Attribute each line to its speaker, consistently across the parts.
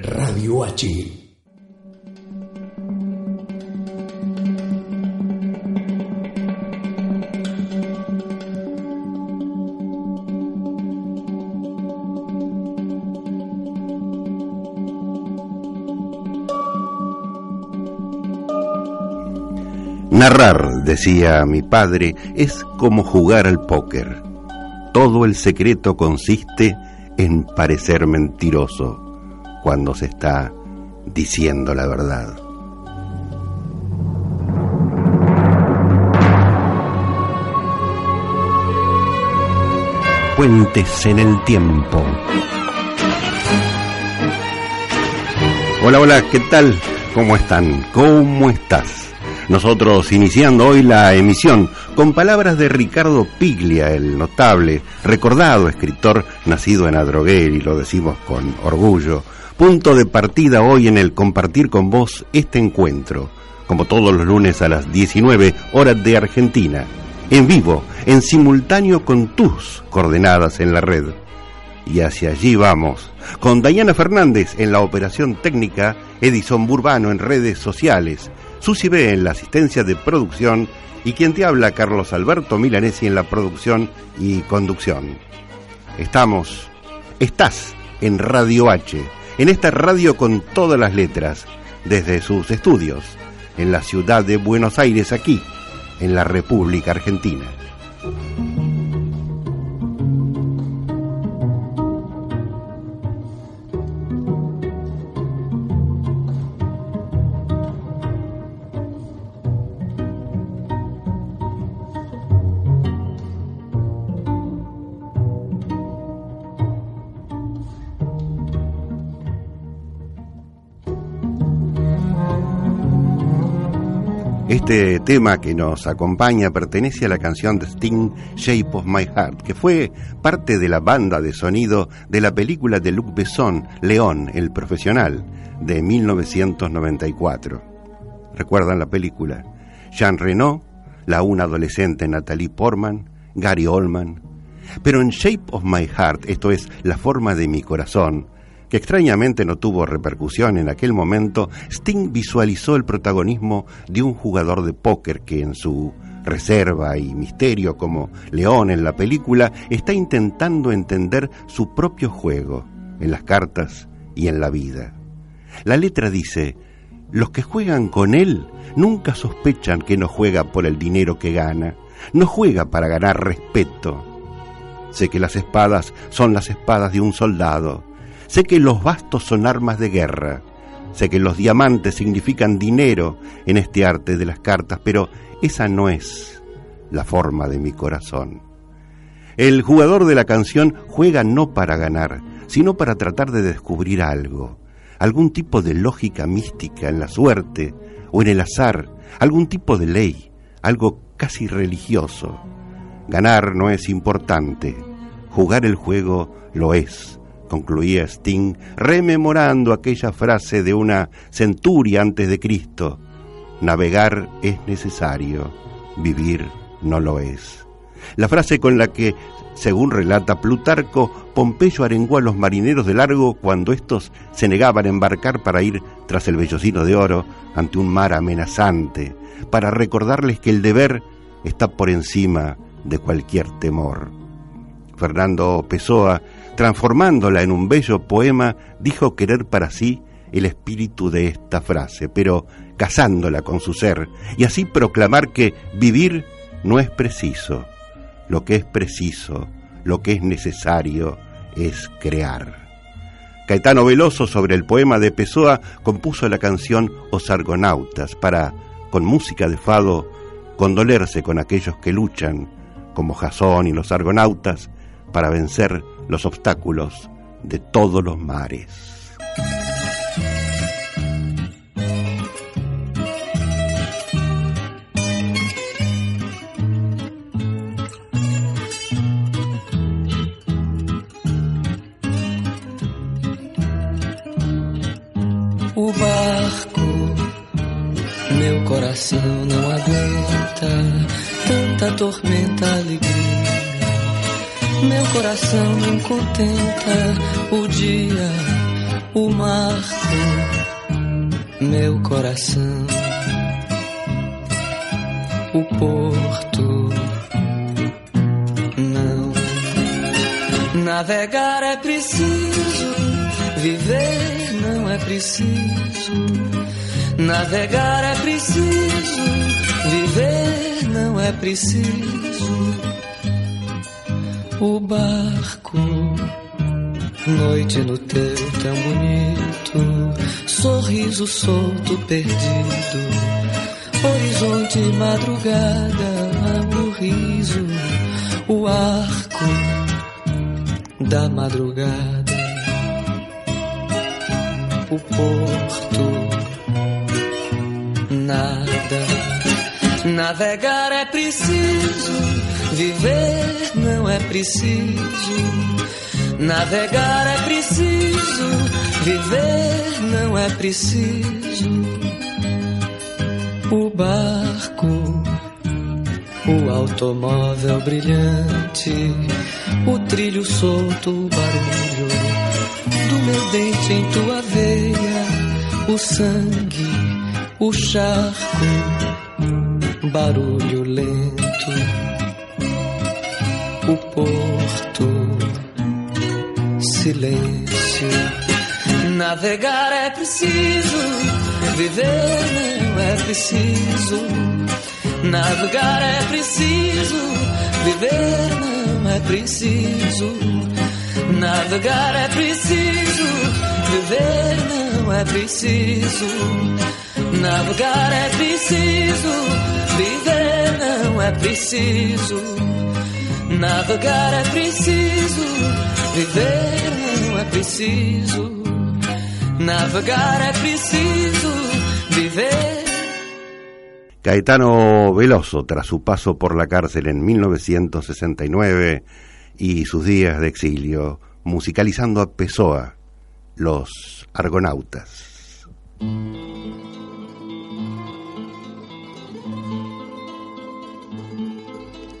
Speaker 1: Radio.
Speaker 2: Narrar, decía mi padre, es como jugar al póker. Todo el secreto consiste en parecer mentiroso cuando se está diciendo la verdad. Puentes en el tiempo. Hola, hola, ¿qué tal? ¿Cómo están? ¿Cómo estás? Nosotros iniciando hoy la emisión con palabras de Ricardo Piglia, el notable, recordado escritor nacido en Adroguer y lo decimos con orgullo. Punto de partida hoy en el compartir con vos este encuentro, como todos los lunes a las 19 horas de Argentina, en vivo, en simultáneo con tus coordenadas en la red. Y hacia allí vamos, con Dayana Fernández en la operación técnica, Edison Burbano en redes sociales, Susi B en la asistencia de producción y quien te habla Carlos Alberto Milanesi en la producción y conducción. Estamos, estás en Radio H, en esta radio con todas las letras, desde sus estudios, en la ciudad de Buenos Aires, aquí, en la República Argentina. Este tema que nos acompaña pertenece a la canción de Sting, Shape of My Heart, que fue parte de la banda de sonido de la película de Luc Besson, León, el profesional, de 1994. ¿Recuerdan la película? Jean Reno, la una adolescente Natalie Portman, Gary Oldman. Pero en Shape of My Heart, esto es La forma de mi corazón, que extrañamente no tuvo repercusión en aquel momento, Sting visualizó el protagonismo de un jugador de póker que en su reserva y misterio como León en la película está intentando entender su propio juego en las cartas y en la vida. La letra dice, los que juegan con él nunca sospechan que no juega por el dinero que gana, no juega para ganar respeto. Sé que las espadas son las espadas de un soldado, Sé que los bastos son armas de guerra. Sé que los diamantes significan dinero en este arte de las cartas, pero esa no es la forma de mi corazón. El jugador de la canción juega no para ganar, sino para tratar de descubrir algo, algún tipo de lógica mística en la suerte o en el azar, algún tipo de ley, algo casi religioso. Ganar no es importante, jugar el juego lo es concluía Sting, rememorando aquella frase de una centuria antes de Cristo. Navegar es necesario, vivir no lo es. La frase con la que, según relata Plutarco, Pompeyo arengó a los marineros de largo cuando éstos se negaban a embarcar para ir tras el vellocino de oro ante un mar amenazante, para recordarles que el deber está por encima de cualquier temor. Fernando Pessoa transformándola en un bello poema, dijo querer para sí el espíritu de esta frase, pero casándola con su ser, y así proclamar que vivir no es preciso, lo que es preciso, lo que es necesario es crear. Caetano Veloso, sobre el poema de Pessoa, compuso la canción Os Argonautas para, con música de fado, condolerse con aquellos que luchan, como Jasón y los argonautas, para vencer los obstáculos de todos los mares.
Speaker 1: O barco, meu coração não aguenta tanta tormenta. Coração não contenta o dia, o marco. Meu coração, o porto. Não, navegar é preciso, viver não é preciso. Navegar é preciso, viver não é preciso o barco. Noite no teu tão bonito, sorriso solto perdido. Horizonte, madrugada, o riso, o arco da madrugada, o porto, nada. Navegar é preciso Viver não é preciso, navegar é preciso, viver não é preciso. O barco, o automóvel brilhante, o trilho solto, o barulho do meu dente em tua veia, o sangue, o charco, barulho lento o porto, silêncio. Navegar é preciso, viver não é preciso. Navegar é preciso, viver não é preciso. Navegar é preciso, viver não é preciso. Navegar é preciso, viver não é preciso. Navegar é preciso, viver não é preciso. Navegar é preciso, viver.
Speaker 2: Caetano Veloso, tras su paso por la cárcel en 1969 y sus días de exilio, musicalizando a Pessoa, Los Argonautas.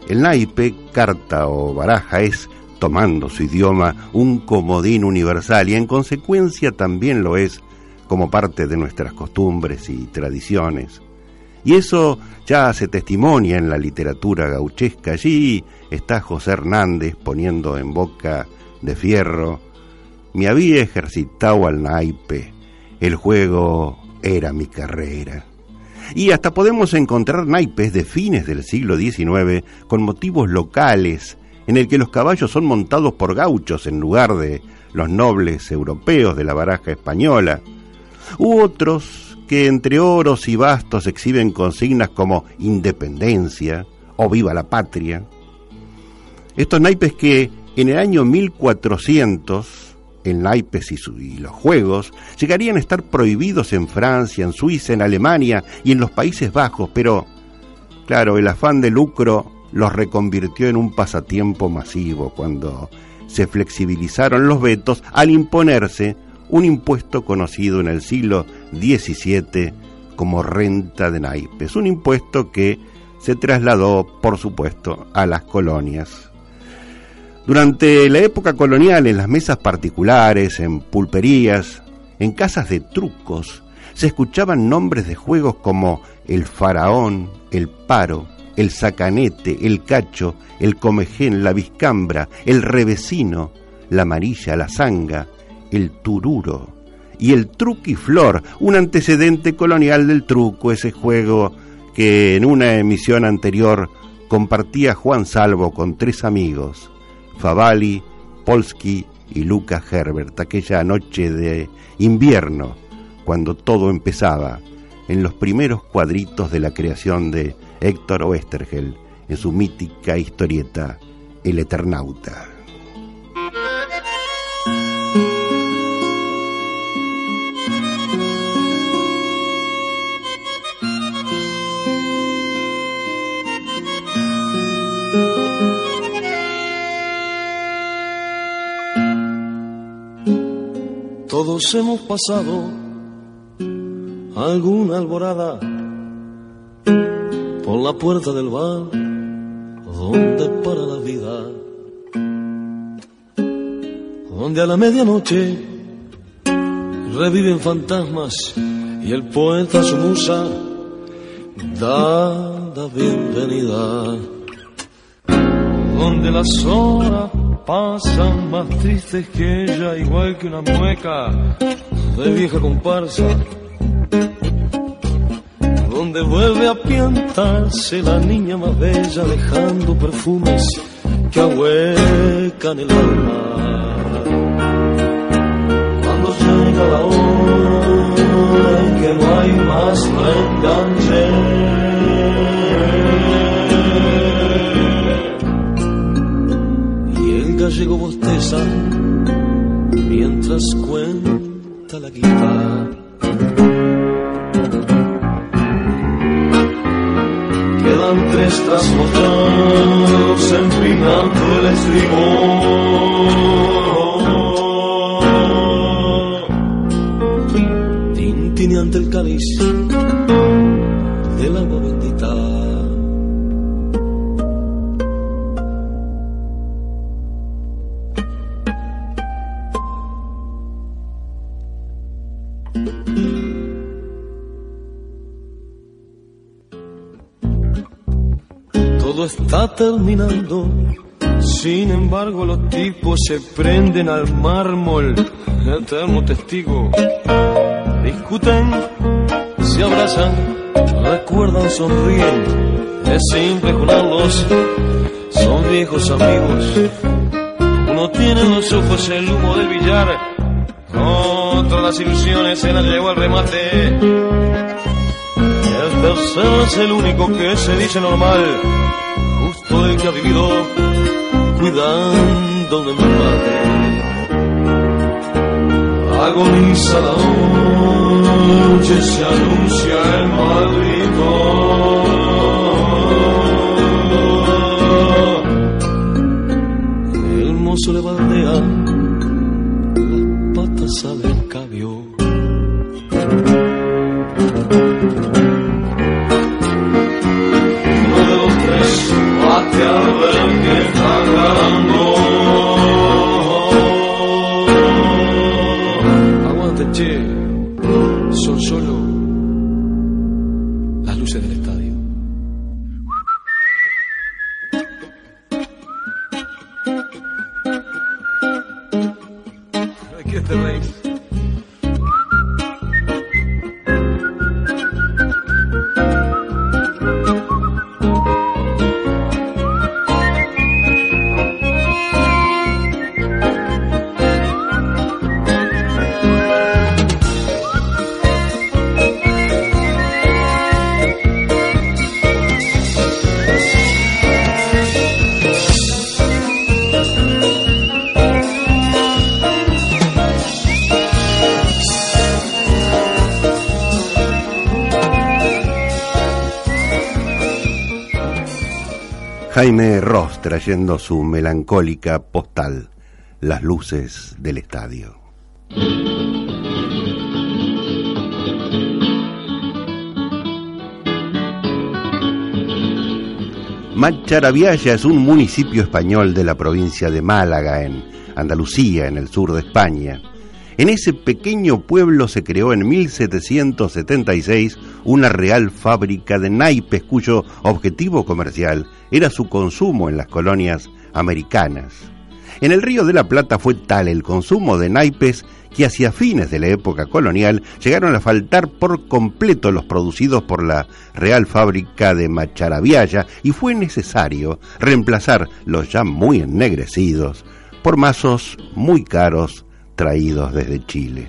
Speaker 2: El naipe, carta o baraja es, tomando su idioma, un comodín universal y en consecuencia también lo es como parte de nuestras costumbres y tradiciones. Y eso ya se testimonia en la literatura gauchesca. Allí está José Hernández poniendo en boca de fierro, me había ejercitado al naipe, el juego era mi carrera. Y hasta podemos encontrar naipes de fines del siglo XIX con motivos locales, en el que los caballos son montados por gauchos en lugar de los nobles europeos de la baraja española, u otros que entre oros y bastos exhiben consignas como independencia o viva la patria. Estos naipes que en el año 1400 el naipes y, los juegos llegarían a estar prohibidos en Francia, en Suiza, en Alemania y en los Países Bajos, pero, claro, el afán de lucro los reconvirtió en un pasatiempo masivo cuando se flexibilizaron los vetos al imponerse un impuesto conocido en el siglo XVII como renta de naipes, un impuesto que se trasladó, por supuesto, a las colonias. Durante la época colonial, en las mesas particulares, en pulperías, en casas de trucos, se escuchaban nombres de juegos como el faraón, el paro, el sacanete, el cacho, el comején, la viscambra, el revesino, la amarilla, la zanga, el tururo y el truquiflor, un antecedente colonial del truco, ese juego que en una emisión anterior compartía Juan Salvo con tres amigos Favali, Polsky y Luca Herbert, aquella noche de invierno, cuando todo empezaba, en los primeros cuadritos de la creación de Héctor Oestergel, en su mítica historieta El Eternauta.
Speaker 3: Todos hemos pasado alguna alborada por la puerta del bar donde para la vida, donde a la medianoche reviven fantasmas y el poeta su musa da la bienvenida, donde las horas pasan más tristes que ella, igual que una mueca de vieja comparsa donde vuelve a piantarse la niña más bella dejando perfumes que ahuecan el alma. Cuando llega la hora en que no hay más reenganche. Y gallego bosteza mientras cuenta la guitarra. quedan tres trasnochados empinando el estribor. Tintineante el cáliz del agua bendita. Está terminando. Sin embargo, los tipos se prenden al mármol, eterno testigo. Discuten, se abrazan, recuerdan, sonríen. Es simple junarlos, son viejos amigos. Uno tiene en los ojos el humo del billar, otro las ilusiones se las llevó al remate. El tercero es el único que se dice normal, el que ha vivido cuidando de mi madre. Agoniza la noche, se anuncia el maldito. Aquí está
Speaker 2: Jaime Ross trayendo su melancólica postal, las luces del estadio. Macharabiaya es un municipio español de la provincia de Málaga, en Andalucía, en el sur de España. En ese pequeño pueblo se creó en 1776 una real fábrica de naipes cuyo objetivo comercial era su consumo en las colonias americanas. En el Río de la Plata fue tal el consumo de naipes que hacia fines de la época colonial llegaron a faltar por completo los producidos por la Real Fábrica de Macharabiaya y fue necesario reemplazar los ya muy ennegrecidos por mazos muy caros traídos desde Chile.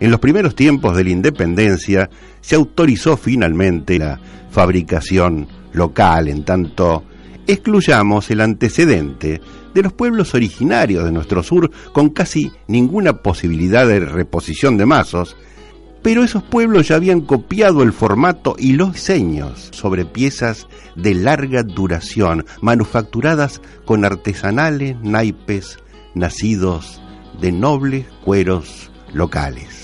Speaker 2: En los primeros tiempos de la independencia se autorizó finalmente la fabricación local, en tanto excluyamos el antecedente de los pueblos originarios de nuestro sur con casi ninguna posibilidad de reposición de mazos, pero esos pueblos ya habían copiado el formato y los diseños sobre piezas de larga duración, manufacturadas con artesanales naipes nacidos de nobles cueros locales.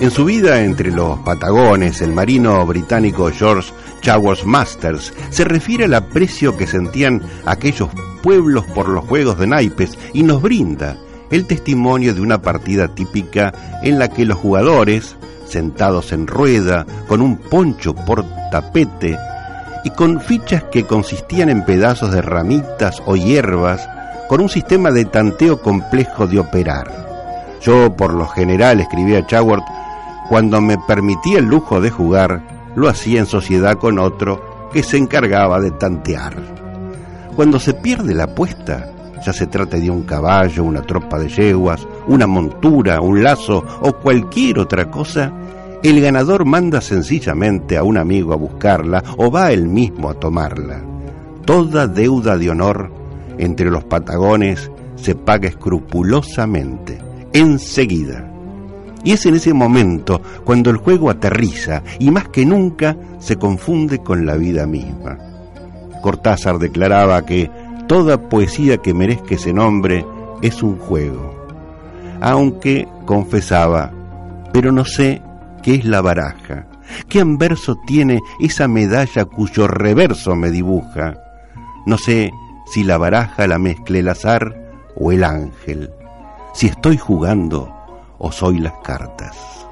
Speaker 2: En su vida entre los Patagones, el marino británico George Chawas Masters se refiere al aprecio que sentían aquellos pueblos por los juegos de naipes y nos brinda el testimonio de una partida típica en la que los jugadores, sentados en rueda, con un poncho por tapete y con fichas que consistían en pedazos de ramitas o hierbas, con un sistema de tanteo complejo de operar. Yo, por lo general, escribía Chaworth, cuando me permitía el lujo de jugar, lo hacía en sociedad con otro que se encargaba de tantear. Cuando se pierde la apuesta, ya se trate de un caballo, una tropa de yeguas, una montura, un lazo o cualquier otra cosa, el ganador manda sencillamente a un amigo a buscarla o va él mismo a tomarla. Toda deuda de honor entre los patagones se paga escrupulosamente, enseguida. Y es en ese momento cuando el juego aterriza y más que nunca se confunde con la vida misma. Cortázar declaraba que toda poesía que merezca ese nombre es un juego. Aunque confesaba, pero no sé qué es la baraja, qué anverso tiene esa medalla cuyo reverso me dibuja. No sé si la baraja la mezcle el azar o el ángel, si estoy jugando o soy las cartas.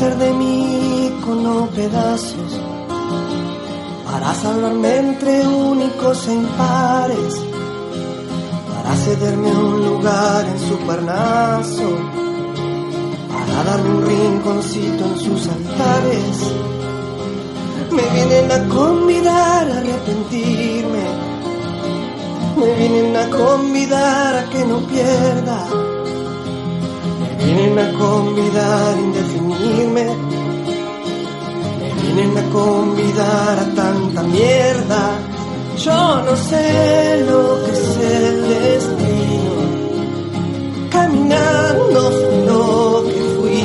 Speaker 4: De mí con pedazos, para salvarme entre únicos e impares, para cederme un lugar en su parnaso, para darme un rinconcito en sus altares. Me vienen a convidar a arrepentirme, me vienen a convidar a que no pierda, vienen a convidar a indefinirme, me vienen a convidar a tanta mierda. Yo no sé lo que es el destino, caminando lo que fui.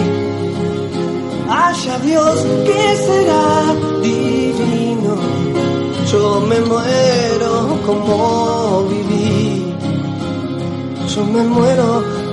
Speaker 4: Haya Dios que será divino, yo me muero como viví, yo me muero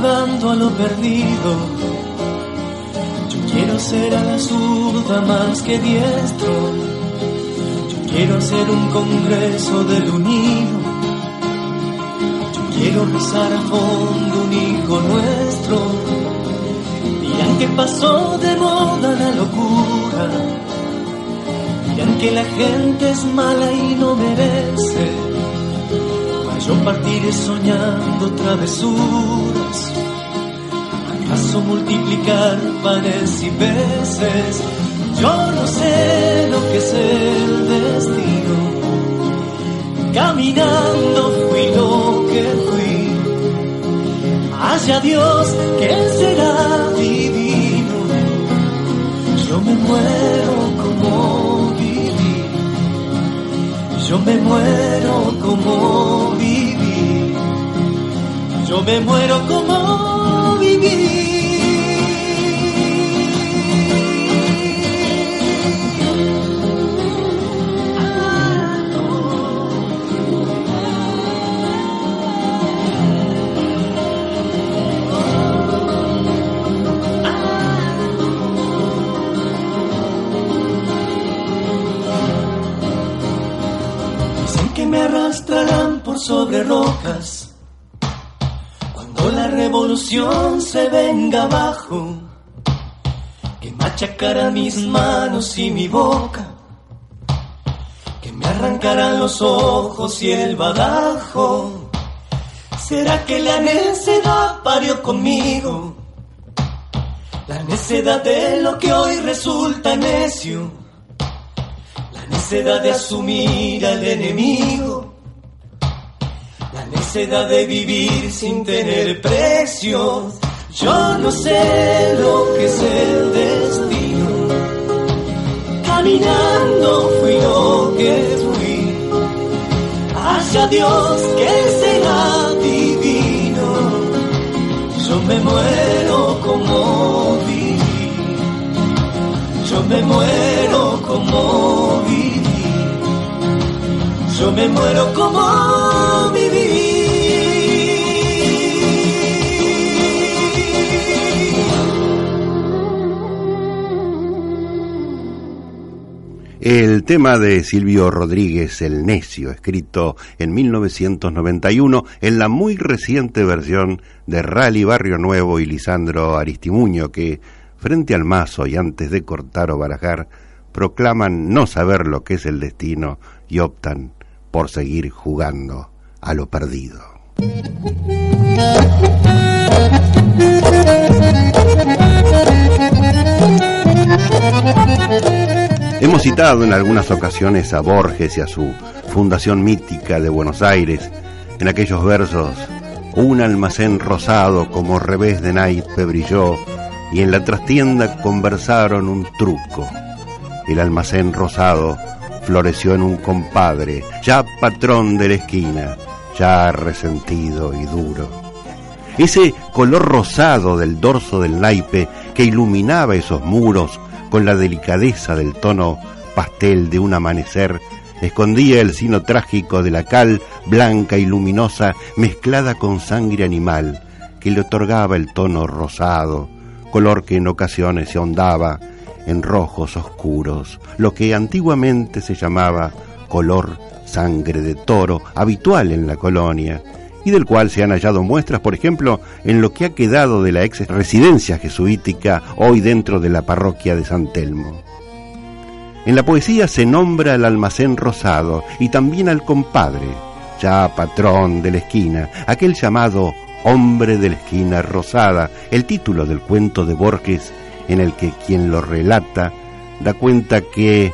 Speaker 5: Jugando a lo perdido. Yo quiero ser a la zurda más que diestro. Yo quiero hacer un congreso del unido. Yo quiero rezar a fondo un hijo nuestro. Dirán que pasó de moda la locura. Dirán que la gente es mala y no merece yo partiré soñando travesuras. ¿Acaso multiplicar panes y peces? Yo no sé lo que es el destino. Caminando fui lo que fui. Haya Dios que será divino. Yo me muero como viví. Yo me muero como. Yo me muero como me arrastrarán por sobre rocas revolución se venga abajo. Que machacará mis manos y mi boca. Que me arrancarán los ojos y el badajo. ¿Será que la necedad parió conmigo? La necedad de lo que hoy resulta necio. La necedad de asumir al enemigo. La necedad de vivir sin tener precios. Yo no sé lo que es el destino. Caminando fui lo que fui. Hacia Dios que será divino. Yo me muero como viví. Yo me muero como viví. Yo me muero como viví.
Speaker 2: El tema de Silvio Rodríguez, El Necio, escrito en 1991 en la muy reciente versión de Rally Barrio Nuevo y Lisandro Aristimuño, que, frente al mazo y antes de cortar o barajar, proclaman no saber lo que es el destino y optan por seguir jugando a lo perdido. Hemos citado en algunas ocasiones a Borges y a su fundación mítica de Buenos Aires, en aquellos versos, un almacén rosado como revés de naipe brilló, y en la trastienda conversaron un truco. El almacén rosado floreció en un compadre, ya patrón de la esquina, ya resentido y duro. Ese color rosado del dorso del naipe que iluminaba esos muros con la delicadeza del tono pastel de un amanecer, escondía el sino trágico de la cal blanca y luminosa mezclada con sangre animal, que le otorgaba el tono rosado, color que en ocasiones se ahondaba en rojos oscuros, lo que antiguamente se llamaba color sangre de toro, habitual en la colonia, y del cual se han hallado muestras, por ejemplo, en lo que ha quedado de la ex residencia jesuítica hoy dentro de la parroquia de San Telmo. En la poesía se nombra al almacén rosado y también al compadre, ya patrón de la esquina, aquel llamado hombre de la esquina rosada, el título del cuento de Borges en el que quien lo relata da cuenta que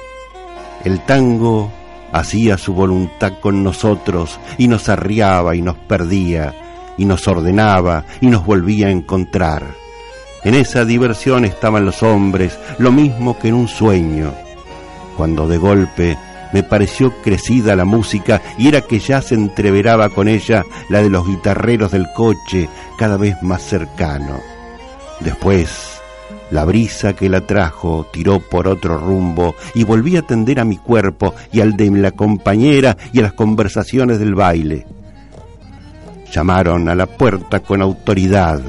Speaker 2: el tango hacía su voluntad con nosotros y nos arriaba y nos perdía y nos ordenaba y nos volvía a encontrar. En esa diversión estaban los hombres, lo mismo que en un sueño, cuando de golpe me pareció crecida la música y era que ya se entreveraba con ella la de los guitarreros del coche cada vez más cercano. Después la brisa que la trajo tiró por otro rumbo y volví a tender a mi cuerpo y al de la compañera y a las conversaciones del baile. Llamaron a la puerta con autoridad,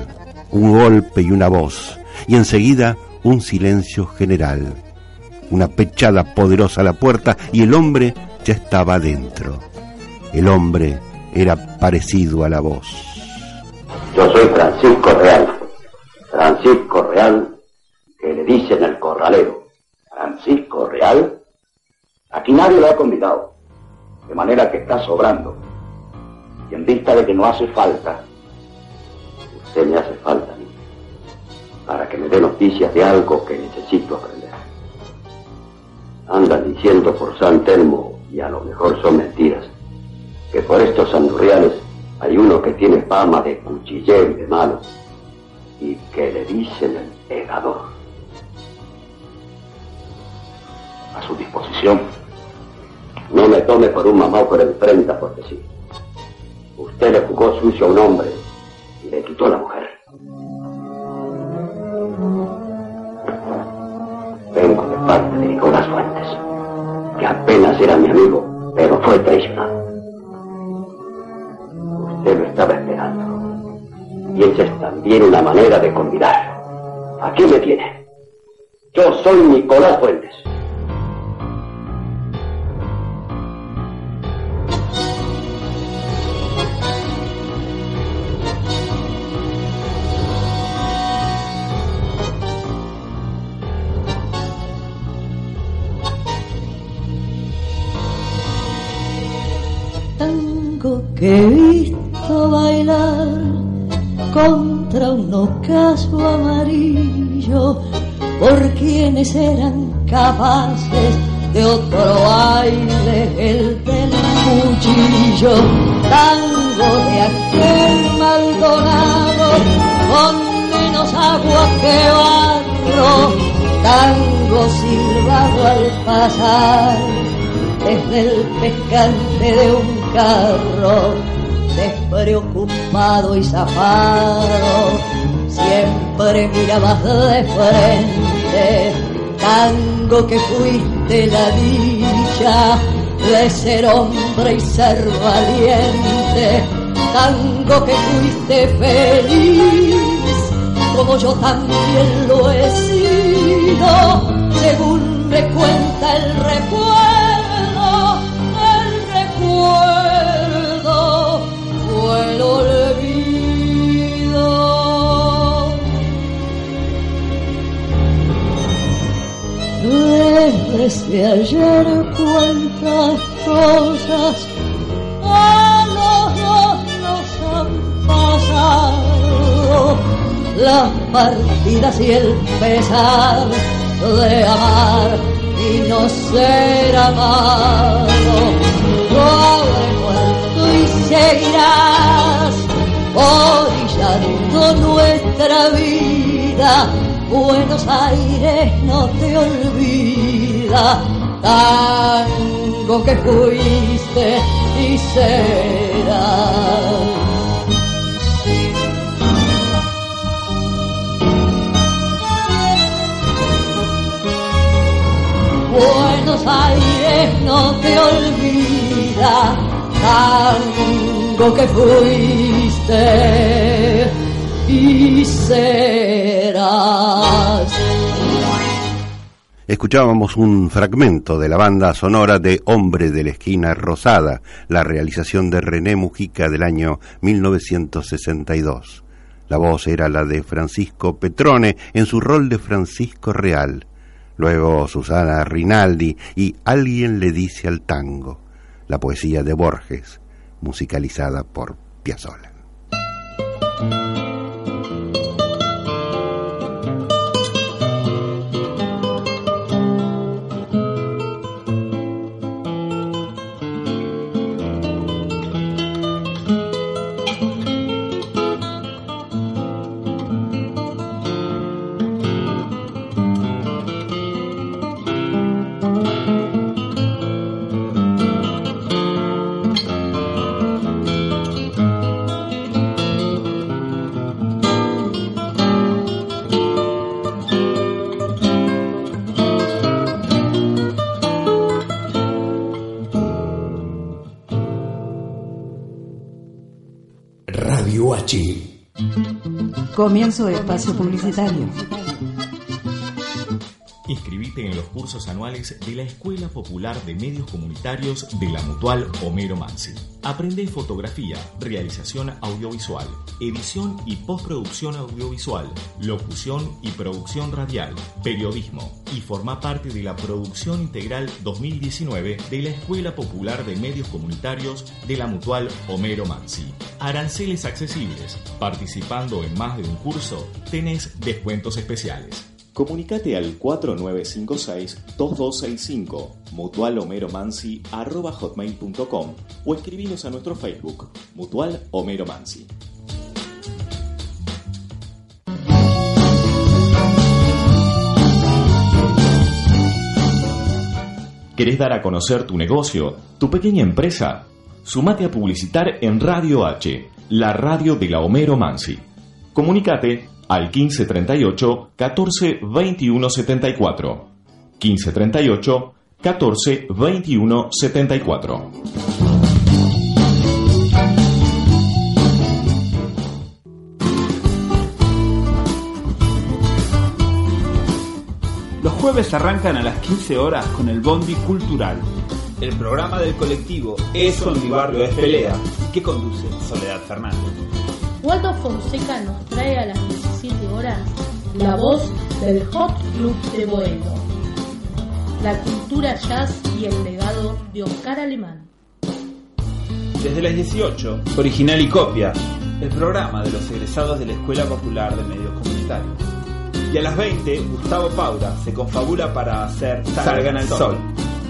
Speaker 2: un golpe y una voz, y enseguida un silencio general. Una pechada poderosa a la puerta y el hombre ya estaba adentro. El hombre era parecido a la voz.
Speaker 6: Yo soy Francisco Real. Francisco Real que le dicen el corralero, Francisco Real, aquí nadie lo ha convidado, de manera que está sobrando. Y en vista de que no hace falta, usted me hace falta a mí, para que me dé noticias de algo que necesito aprender. Andan diciendo por San Telmo, y a lo mejor son mentiras, que por estos andurriales hay uno que tiene fama de cuchillero de malo, y que le dicen el pegador. A su disposición. No me tome por un mamá por el 30 porque sí. Usted le jugó sucio a un hombre y le quitó a la mujer. Vengo de parte de Nicolás Fuentes, que apenas era mi amigo, pero fue traicionado. Usted lo estaba esperando. Y esa es también una manera de convidarlo. Aquí me tiene. Yo soy Nicolás Fuentes.
Speaker 7: Ocaso amarillo por quienes eran capaces de otro aire, el del cuchillo, tango de aquel Maldonado, con menos agua que barro, tango silbado al pasar, desde el pescante de un carro, despreocupado y zafado, siempre mirabas de frente, tango que fuiste la dicha de ser hombre y ser valiente, tango que fuiste feliz, como yo también lo he sido, según me cuenta el recuerdo, cosas a los dos nos han pasado, las partidas y el pesar de amar y no ser amado. Habré muerto y seguirás orillando nuestra vida. Buenos Aires no te olvida, que fuiste y serás. Buenos Aires no te olvida, tango que fuiste y serás.
Speaker 2: Escuchábamos un fragmento de la banda sonora de Hombre de la Esquina Rosada, la realización de René Mujica del año 1962. La voz era la de Francisco Petrone en su rol de Francisco Real. Luego Susana Rinaldi y Alguien le dice al tango, la poesía de Borges, musicalizada por Piazzolla.
Speaker 8: Comienzo de espacio publicitario.
Speaker 9: Inscribite en los cursos anuales de la Escuela Popular de Medios Comunitarios de la Mutual Homero Mansi. Aprende fotografía, realización audiovisual, edición y postproducción audiovisual, locución y producción radial, periodismo y forma parte de la Producción Integral 2019 de la Escuela Popular de Medios Comunitarios de la Mutual Homero Mansi. Aranceles accesibles. Participando en más de un curso, tenés descuentos especiales. Comunicate al 4956-2265 mutualhomeromansi.com o escribinos a nuestro Facebook Mutual Homero Mansi. ¿Querés dar a conocer tu negocio, tu pequeña empresa? Sumate a publicitar en Radio H, la radio de la Homero Mansi. Comunicate al 1538 14 21 74. 1538 14 21 74.
Speaker 10: Jueves arrancan a las 15 horas con el Bondi Cultural.
Speaker 11: El programa del colectivo Eso en mi barrio es pelea, que conduce Soledad Fernández.
Speaker 12: Waldo Fonseca nos trae a las 17 horas la voz del Hot Club de Boedo, la cultura jazz y el legado de Oscar Alemán.
Speaker 11: Desde las 18, original y copia, el programa de los egresados de la Escuela Popular de Medios Comunitarios. Y a las 20, Gustavo Paura se confabula para hacer Salgan al Sol,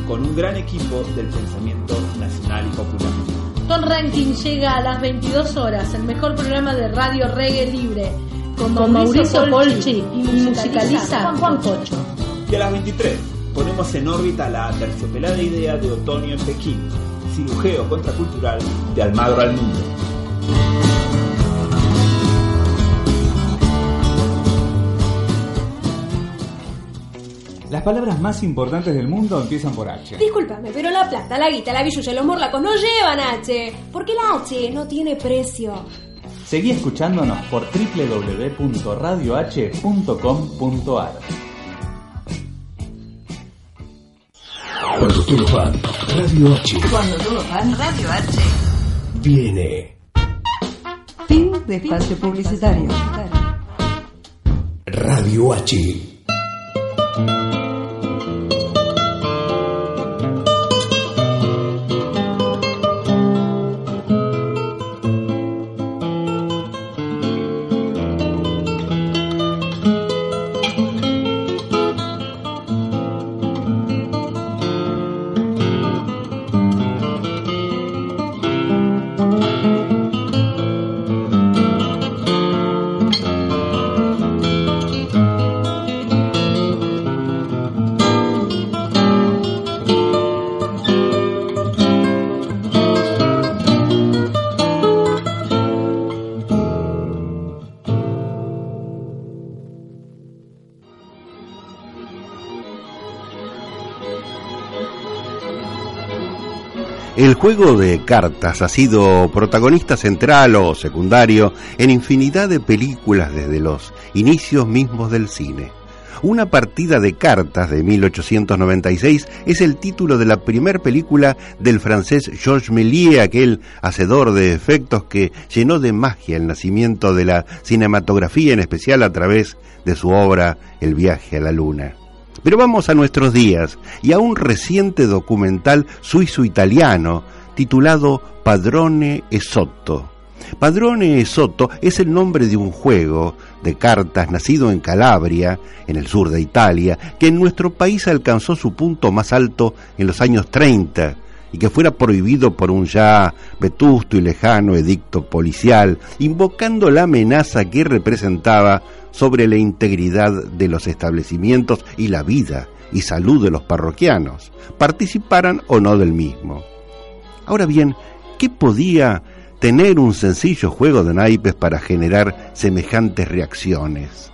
Speaker 11: con un gran equipo del pensamiento nacional y popular.
Speaker 12: Ton Ranking llega a las 22 horas, el mejor programa de radio reggae libre, con, Mauricio Polchi y musicaliza Juan Juan Cocho.
Speaker 11: Y a las 23, ponemos en órbita la terciopelada idea de otoño en Pekín, cirujeo contracultural de Almagro al mundo.
Speaker 10: Las palabras más importantes del mundo empiezan por H.
Speaker 13: Discúlpame, pero la plata, la guita, la billulla y los morlacos no llevan H. Porque la H no tiene precio.
Speaker 10: Seguí escuchándonos por www.radioh.com.ar.
Speaker 14: Cuando todo fan, Radio H.
Speaker 8: Cuando todo fan, Radio H.
Speaker 14: Viene.
Speaker 8: Fin de espacio publicitario.
Speaker 14: Radio H.
Speaker 2: juego de cartas ha sido protagonista central o secundario en infinidad de películas desde los inicios mismos del cine. Una partida de cartas de 1896 es el título de la primera película del francés Georges Méliès, aquel hacedor de efectos que llenó de magia el nacimiento de la cinematografía, en especial a través de su obra El viaje a la luna. Pero vamos a nuestros días y a un reciente documental suizo-italiano titulado Padrone Esotto. Padrone Esotto es el nombre de un juego de cartas nacido en Calabria, en el sur de Italia, que en nuestro país alcanzó su punto más alto en los años 30 y que fuera prohibido por un ya vetusto y lejano edicto policial, invocando la amenaza que representaba sobre la integridad de los establecimientos y la vida y salud de los parroquianos, participaran o no del mismo. Ahora bien, ¿qué podía tener un sencillo juego de naipes para generar semejantes reacciones?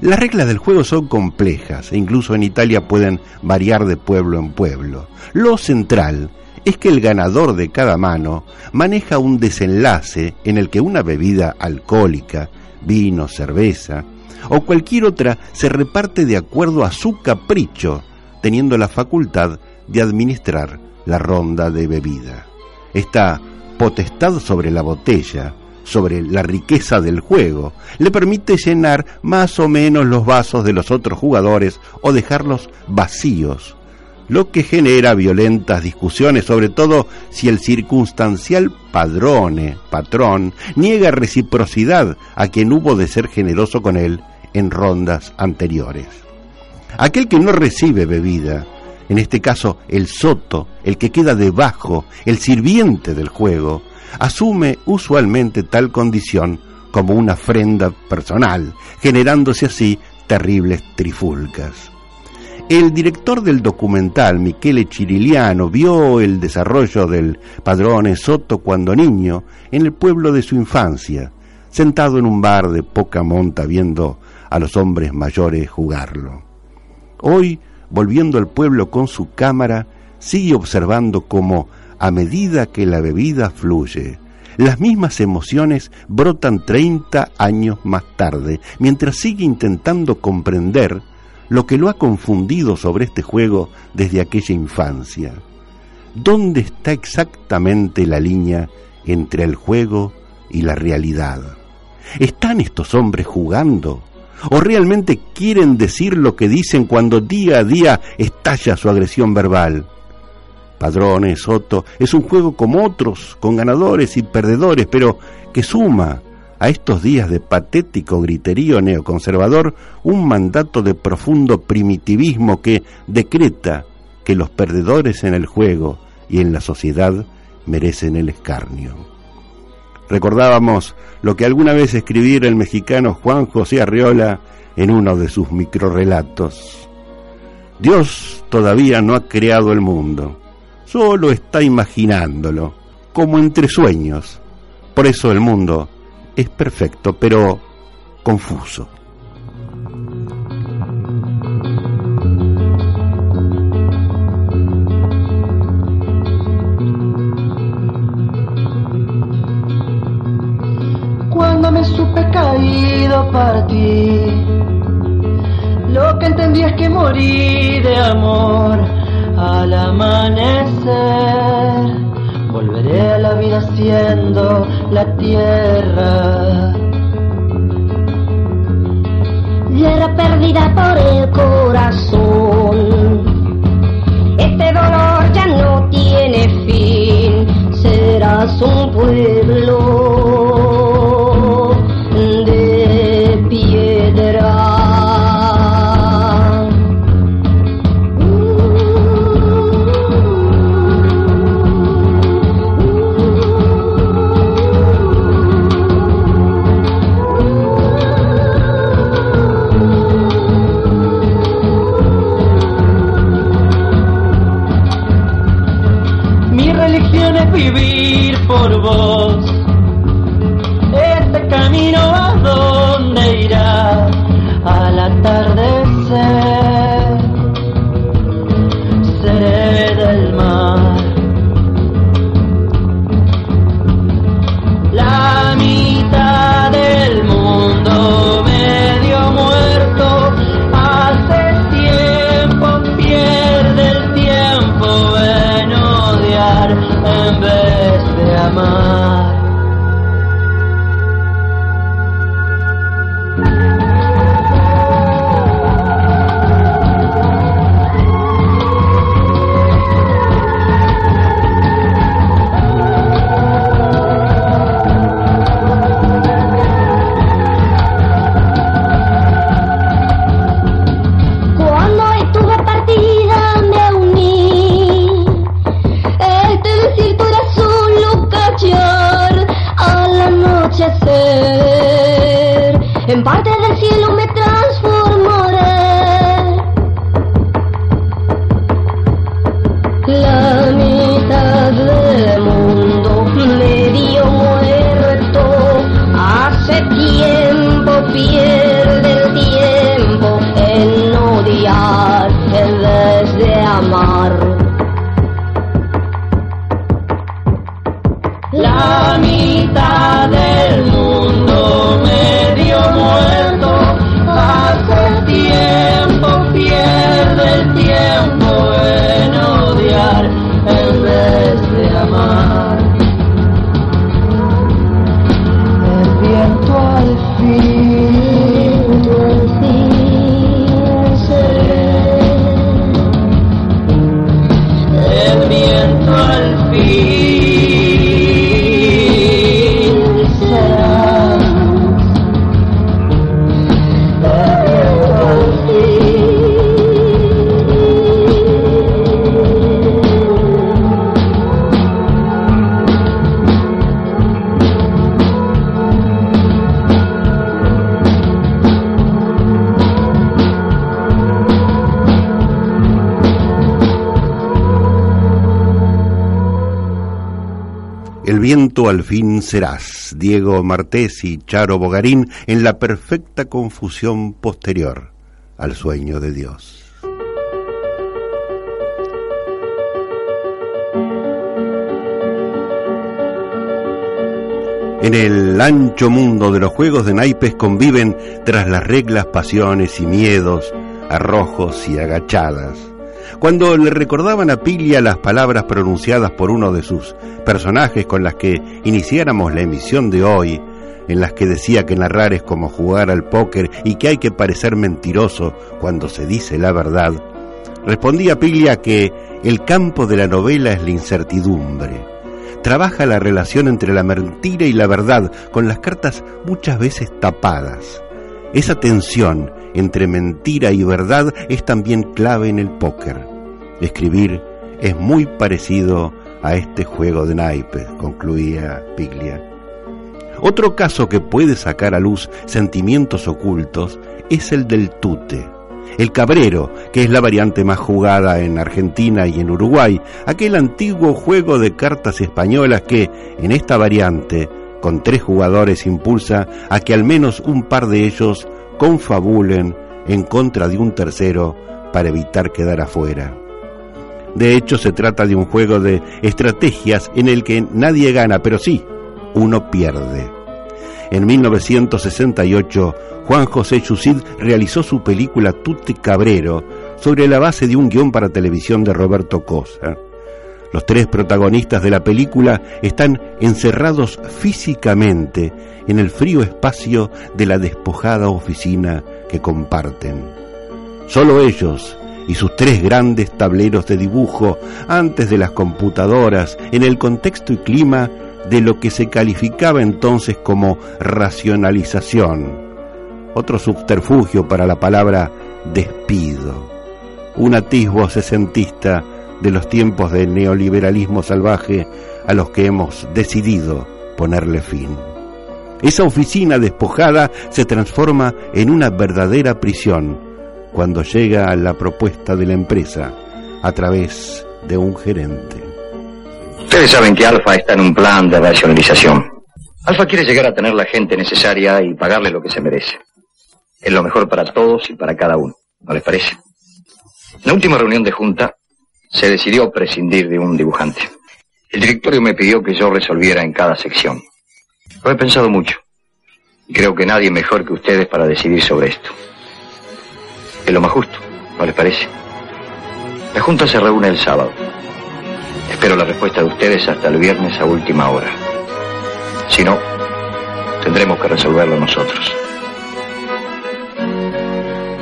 Speaker 2: Las reglas del juego son complejas e incluso en Italia pueden variar de pueblo en pueblo. Lo central es que el ganador de cada mano maneja un desenlace en el que una bebida alcohólica vino, cerveza o cualquier otra se reparte de acuerdo a su capricho, teniendo la facultad de administrar la ronda de bebida. Esta potestad sobre la botella, sobre la riqueza del juego, le permite llenar más o menos los vasos de los otros jugadores o dejarlos vacíos, lo que genera violentas discusiones, sobre todo si el circunstancial padrone, patrón, niega reciprocidad a quien hubo de ser generoso con él en rondas anteriores. Aquel que no recibe bebida, en este caso el soto, el que queda debajo, el sirviente del juego, asume usualmente tal condición como una ofrenda personal, generándose así terribles trifulcas. El director del documental, Michele Chiriliano, vio el desarrollo del padrone Soto cuando niño en el pueblo de su infancia, sentado en un bar de poca monta viendo a los hombres mayores jugarlo. Hoy, volviendo al pueblo con su cámara, sigue observando cómo, a medida que la bebida fluye, las mismas emociones brotan 30 años más tarde, mientras sigue intentando comprender lo que lo ha confundido sobre este juego desde aquella infancia. ¿Dónde está exactamente la línea entre el juego y la realidad? ¿Están estos hombres jugando? ¿O realmente quieren decir lo que dicen cuando día a día estalla su agresión verbal? Padrones, Soto, es un juego como otros, con ganadores y perdedores, pero que suma a estos días de patético griterío neoconservador un mandato de profundo primitivismo que decreta que los perdedores en el juego y en la sociedad merecen el escarnio. Recordábamos lo que alguna vez escribiera el mexicano Juan José Arriola en uno de sus microrelatos. Dios todavía no ha creado el mundo, solo está imaginándolo, como entre sueños. Por eso el mundo es perfecto, pero confuso.
Speaker 4: Cuando me supe caído para ti, lo que entendí es que morí de amor al amanecer volveré a la vida siendo la tierra.
Speaker 15: Tierra perdida por el corazón. Este dolor ya no tiene fin. Serás un pueblo
Speaker 4: al fin
Speaker 2: serás, Diego Martés y Charo Bogarín, en la perfecta confusión posterior al sueño de Dios. En el ancho mundo de los juegos de naipes conviven tras las reglas pasiones y miedos, arrojos y agachadas. Cuando le recordaban a Pilia las palabras pronunciadas por uno de sus personajes con las que iniciáramos la emisión de hoy, en las que decía que narrar es como jugar al póker y que hay que parecer mentiroso cuando se dice la verdad, Respondía Piglia que el campo de la novela es la incertidumbre. Trabaja la relación entre la mentira y la verdad, con las cartas muchas veces tapadas. Esa tensión entre mentira y verdad es también clave en el póker. Escribir es muy parecido a este juego de naipes, concluía Piglia. Otro caso que puede sacar a luz sentimientos ocultos es el del tute. El cabrero, que es la variante más jugada en Argentina y en Uruguay, aquel antiguo juego de cartas españolas que, en esta variante, con tres jugadores impulsa a que al menos un par de ellos confabulen en contra de un tercero para evitar quedar afuera. De hecho, se trata de un juego de estrategias en el que nadie gana, pero sí, uno pierde. En 1968, Juan José Chusid realizó su película Tutte Cabrero sobre la base de un guion para televisión de Roberto Cosa. Los tres protagonistas de la película están encerrados físicamente en el frío espacio de la despojada oficina que comparten. Solo ellos y sus tres grandes tableros de dibujo antes de las computadoras en el contexto y clima de lo que se calificaba entonces como racionalización, otro subterfugio para la palabra despido, un atisbo sesentista de los tiempos del neoliberalismo salvaje a los que hemos decidido ponerle fin. Esa oficina despojada se transforma en una verdadera prisión cuando llega la propuesta de la empresa a través de un gerente.
Speaker 16: Ustedes saben que Alfa está en un plan de racionalización. Alfa quiere llegar a tener la gente necesaria y pagarle lo que se merece. Es lo mejor para todos y para cada uno. ¿No les parece? La última reunión de junta se decidió prescindir de un dibujante. El directorio me pidió que yo resolviera en cada sección. Lo he pensado mucho. Y creo que nadie mejor que ustedes para decidir sobre esto. Es lo más justo, ¿no les parece? La Junta se reúne el sábado. Espero la respuesta de ustedes hasta el viernes a última hora. Si no, tendremos que resolverlo nosotros.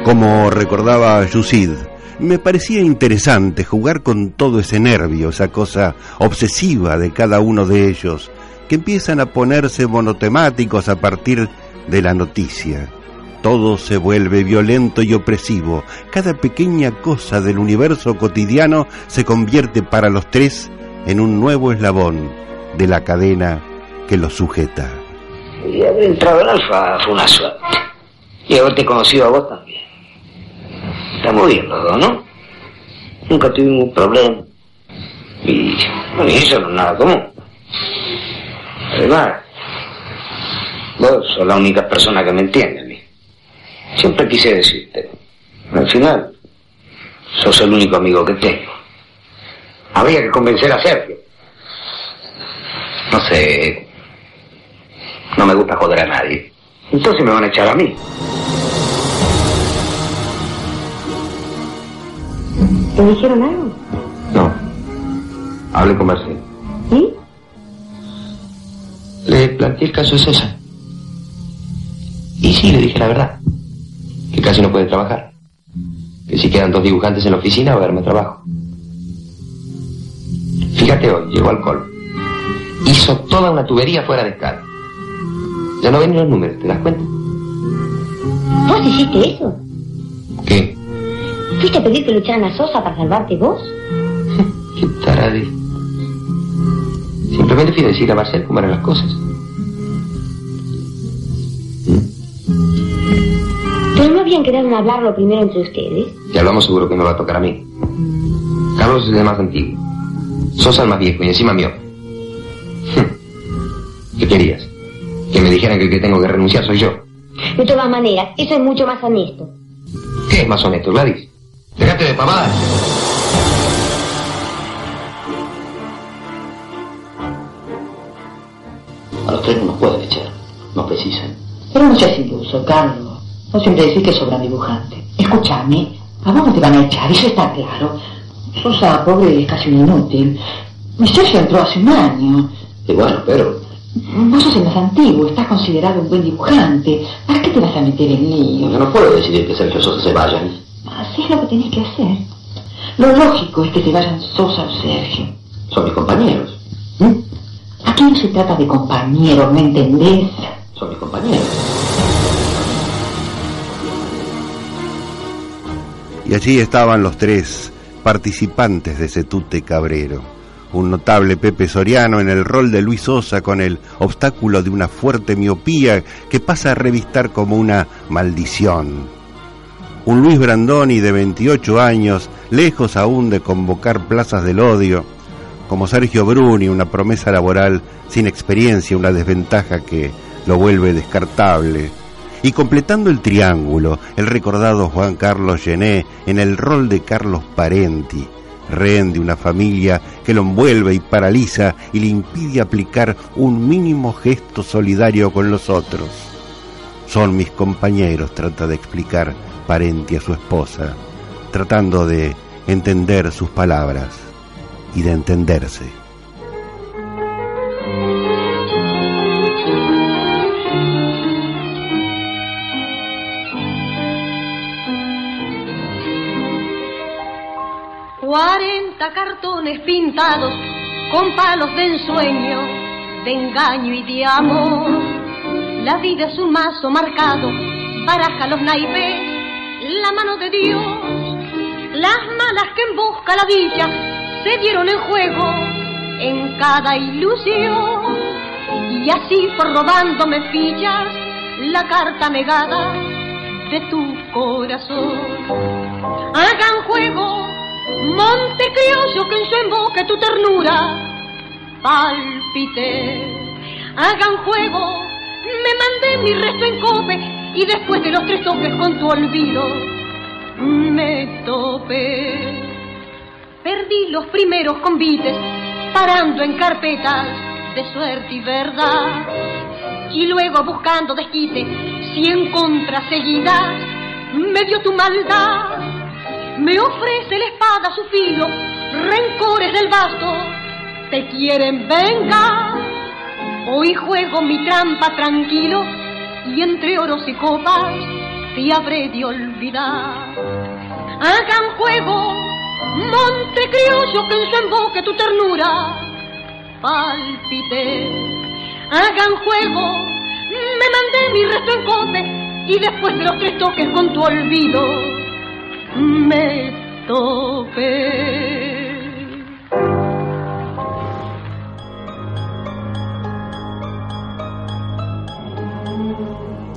Speaker 2: Como recordaba Yusid, me parecía interesante jugar con todo ese nervio, esa cosa obsesiva de cada uno de ellos, que empiezan a ponerse monotemáticos a partir de la noticia. Todo se vuelve violento y opresivo. Cada pequeña cosa del universo cotidiano se convierte para los tres en un nuevo eslabón de la cadena que los sujeta.
Speaker 17: Y haber entrado en Alfa fue una suerte. Y haberte conocido a vos también. Estamos bien los dos, ¿no? Nunca tuvimos un problema. Y, bueno, y eso no es nada común. Además, vos sos la única persona que me entiende a mí. Siempre quise decirte. Al final, sos el único amigo que tengo. Habría que convencer a Sergio. No sé. No me gusta joder a nadie. Entonces me van a echar a mí.
Speaker 18: ¿Te dijeron algo?
Speaker 16: No. Hablé con Marcelo.
Speaker 18: ¿Y?
Speaker 16: Le planteé el caso de Sosa. Y sí, le dije la verdad. Que casi no puede trabajar. Que si quedan dos dibujantes en la oficina va a más trabajo. Fíjate hoy, llegó al col. Hizo toda una tubería fuera de escala. Ya no ven los números, ¿te das cuenta?
Speaker 18: ¿Vos hiciste eso?
Speaker 16: ¿Qué?
Speaker 18: ¿Fuiste a pedir que lo echaran a Sosa para salvarte vos?
Speaker 16: Qué tarade. Simplemente fui a decir a Marcel cómo eran las cosas.
Speaker 18: Pero no habían quedado en hablarlo primero entre ustedes.
Speaker 16: Si hablamos seguro que me va a tocar a mí. Carlos es el más antiguo. Sosa el más viejo y encima mío. ¿Qué querías? Que me dijeran que el que tengo que renunciar soy yo.
Speaker 18: De todas maneras, eso es mucho más honesto.
Speaker 16: ¿Qué es más honesto, Gladys? Déjate de pavadas.
Speaker 17: A los tres no nos pueden echar. No precisan.
Speaker 19: Pero no seas iluso, Carlos. No siempre decís que sobra dibujante. Escúchame, a vos no te van a echar, eso está claro. Sosa, pobre, es casi inútil. Mi socio entró hace un año.
Speaker 17: Y bueno, pero...
Speaker 19: Vos sos el más antiguo, estás considerado un buen dibujante. ¿Para qué te vas a meter en lío?
Speaker 17: Yo no puedo decidir que Sergio Sosa se vaya.
Speaker 19: Así es lo que tenés que hacer. Lo lógico es que se vayan Sosa o Sergio.
Speaker 20: Son mis compañeros.
Speaker 19: ¿Mm? Aquí no se trata de compañeros, ¿me entendés?
Speaker 20: Son mis compañeros.
Speaker 2: Y allí estaban los tres participantes de ese tute cabrero. Un notable Pepe Soriano en el rol de Luis Sosa con el obstáculo de una fuerte miopía que pasa a revistar como una maldición. Un Luis Brandoni de 28 años, lejos aún de convocar plazas del odio, como Sergio Bruni, una promesa laboral sin experiencia, una desventaja que lo vuelve descartable. Y completando el triángulo, el recordado Juan Carlos Gené en el rol de Carlos Parenti, rehén de una familia que lo envuelve y paraliza y le impide aplicar un mínimo gesto solidario con los otros. Son mis compañeros, trata de explicar Parenti a su esposa, tratando de entender sus palabras y de entenderse.
Speaker 21: Cuarenta cartones pintados con palos de ensueño, de engaño y de amor. La vida es un mazo marcado, baraja los naipes, la mano de Dios. Las malas que en busca la dicha se dieron en juego en cada ilusión. Y así fue robándome fichas la carta negada de tu corazón. Hagan juego, monte criollo que en su emboque tu ternura palpite. Hagan juego, me mandé mi resto en cope y después de los tres toques con tu olvido me topé. Perdí los primeros convites parando en carpetas de suerte y verdad. Y luego buscando desquite, cien contraseguidas, me dio tu maldad. Me ofrece la espada su filo, rencores del vasto, te quieren vengar. Hoy juego mi trampa tranquilo y entre oros y copas te habré de olvidar. Hagan juego, monte criollo que en su emboque tu ternura palpite. Hagan juego, me mandé mi resto en cope y después de los tres toques con tu olvido me topé.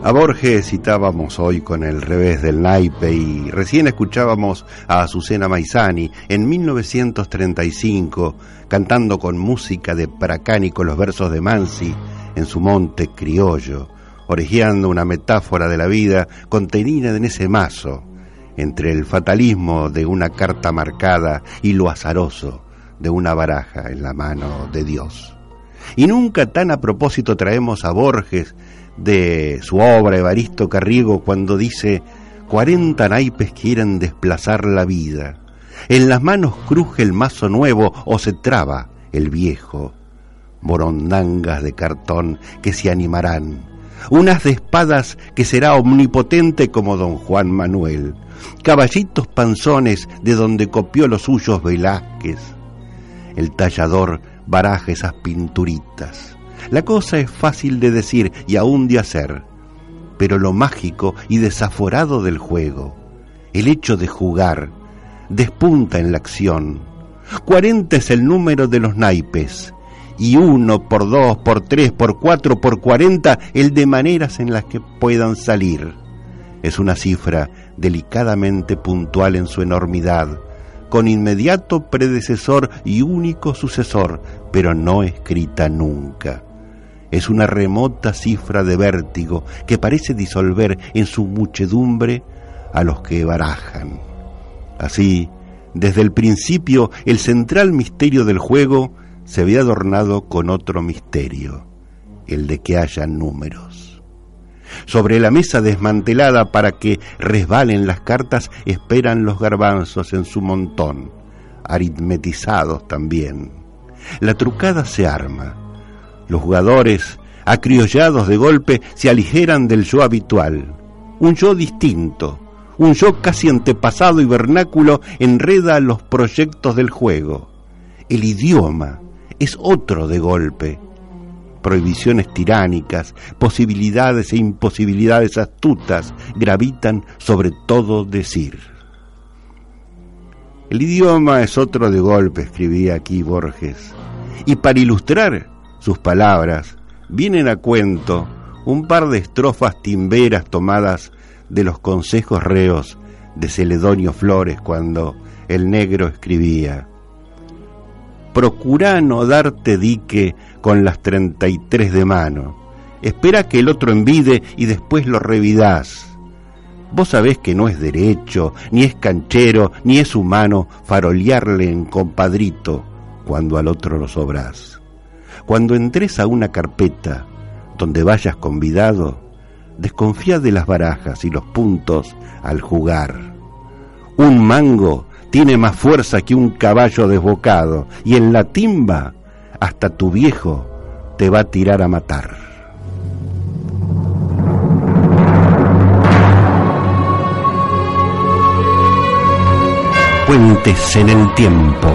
Speaker 2: A Borges citábamos hoy con el revés del naipe y recién escuchábamos a Azucena Maizani en 1935 cantando con música de Pracánico los versos de Mansi en su monte criollo, orejeando una metáfora de la vida contenida en ese mazo entre el fatalismo de una carta marcada y lo azaroso de una baraja en la mano de Dios. Y nunca tan a propósito traemos a Borges de su obra Evaristo Carriego cuando dice, cuarenta naipes quieren desplazar la vida. En las manos cruje el mazo nuevo o se traba el viejo. Morondangas de cartón que se animarán. Unas de espadas que será omnipotente como don Juan Manuel. Caballitos panzones de donde copió los suyos Velázquez. El tallador baraja esas pinturitas la cosa es fácil de decir y aún de hacer, pero lo mágico y desaforado del juego, el hecho de jugar, despunta en la acción. Cuarenta es el número de los naipes, y uno por dos, por tres, por cuatro, por cuarenta, el de maneras en las que puedan salir. Es una cifra delicadamente puntual en su enormidad, con inmediato predecesor y único sucesor, pero no escrita nunca es una remota cifra de vértigo que parece disolver en su muchedumbre a los que barajan. Así, desde el principio, el central misterio del juego se había adornado con otro misterio, el de que haya números. Sobre la mesa desmantelada para que resbalen las cartas esperan los garbanzos en su montón, aritmetizados también. La trucada se arma los jugadores, acriollados de golpe, se aligeran del yo habitual. Un yo distinto, Un yo casi antepasado y vernáculo enreda los proyectos del juego. El idioma es otro de golpe. Prohibiciones tiránicas, posibilidades e imposibilidades astutas gravitan sobre todo decir. El idioma es otro de golpe, escribía aquí Borges. Y para ilustrar sus palabras, vienen a cuento un par de estrofas timberas tomadas de los consejos reos de Celedonio Flores cuando el negro escribía. Procura no darte dique con las treinta y tres de mano. Espera que el otro envide y después lo revidás. Vos sabés que no es derecho, ni es canchero, ni es humano farolearle en compadrito cuando al otro lo sobrás. Cuando entres a una carpeta donde vayas convidado, desconfía de las barajas y los puntos al jugar. Un mango tiene más fuerza que un caballo desbocado y en la timba hasta tu viejo te va a tirar a matar. Puentes en el tiempo.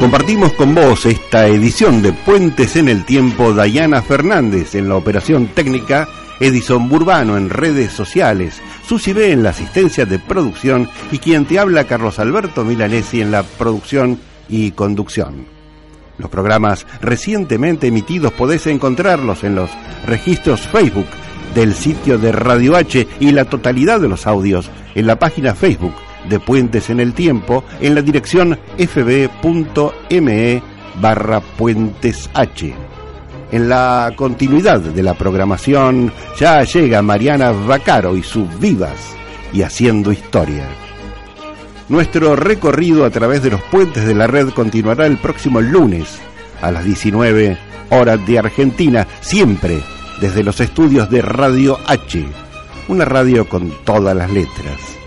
Speaker 2: Compartimos con vos esta edición de Puentes en el Tiempo, Dayana Fernández en la operación técnica, Edison Burbano en redes sociales, Susi B en la asistencia de producción y quien te habla Carlos Alberto Milanesi en la producción y conducción. Los programas recientemente emitidos podés encontrarlos en los registros Facebook del sitio de Radio H y la totalidad de los audios en la página Facebook de Puentes en el Tiempo en la dirección fb.me barra Puentes H. En la continuidad de la programación ya llega Mariana Vacaro y sus vivas y haciendo historia. Nuestro recorrido a través de los puentes de la red continuará el próximo lunes a las 19 horas de Argentina, siempre desde los estudios de Radio H, una radio con todas las letras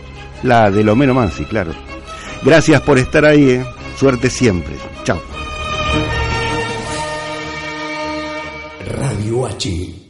Speaker 2: la de Lomeno Mansi, claro. Gracias por estar ahí, ¿eh? suerte siempre. Chao.
Speaker 14: Radio H